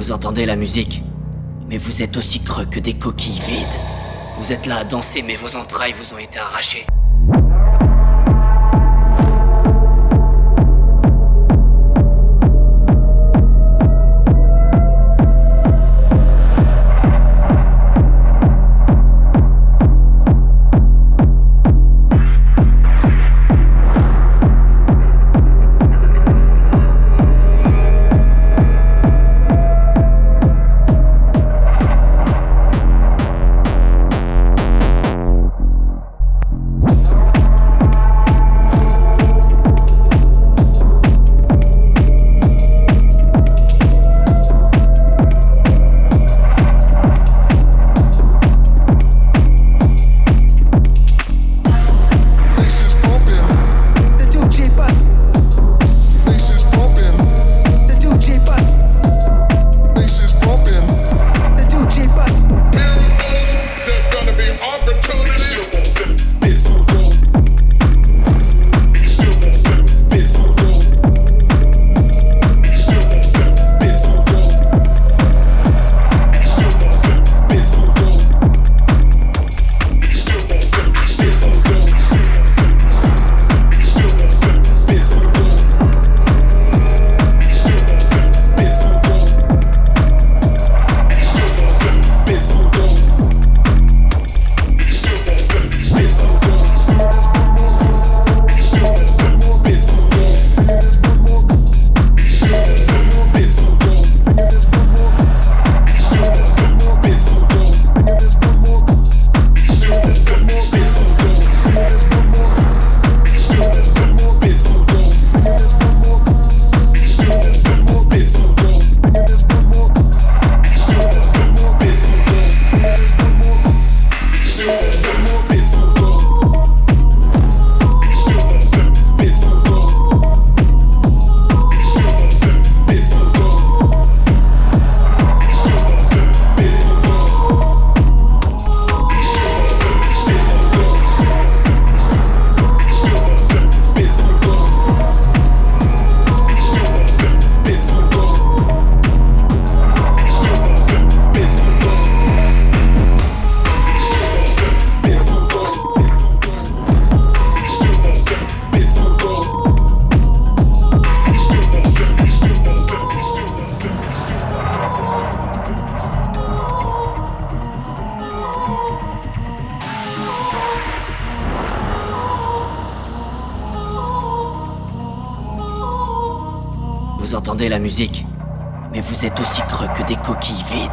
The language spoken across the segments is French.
Vous entendez la musique, mais vous êtes aussi creux que des coquilles vides. Vous êtes là à danser, mais vos entrailles vous ont été arrachées. Vous entendez la musique, mais vous êtes aussi creux que des coquilles vides.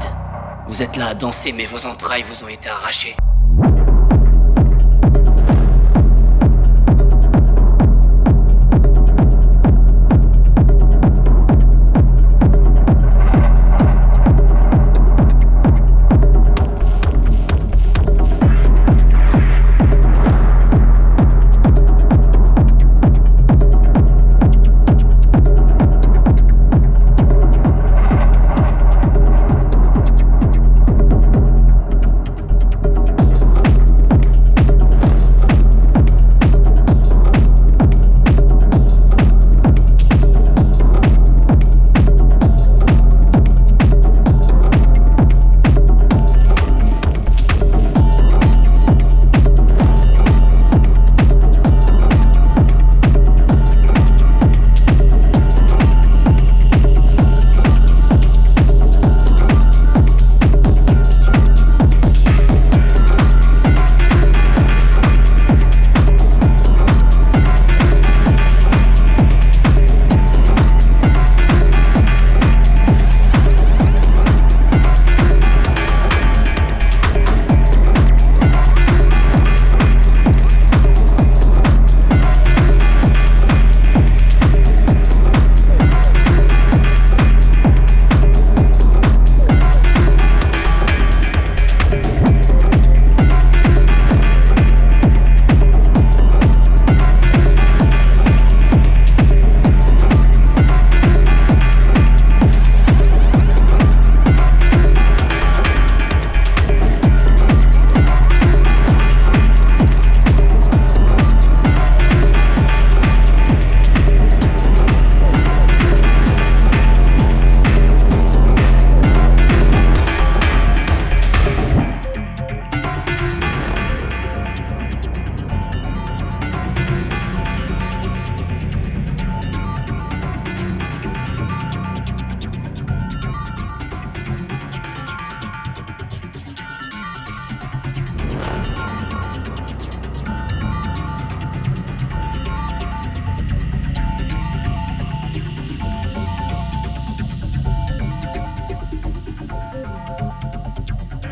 Vous êtes là à danser, mais vos entrailles vous ont été arrachées.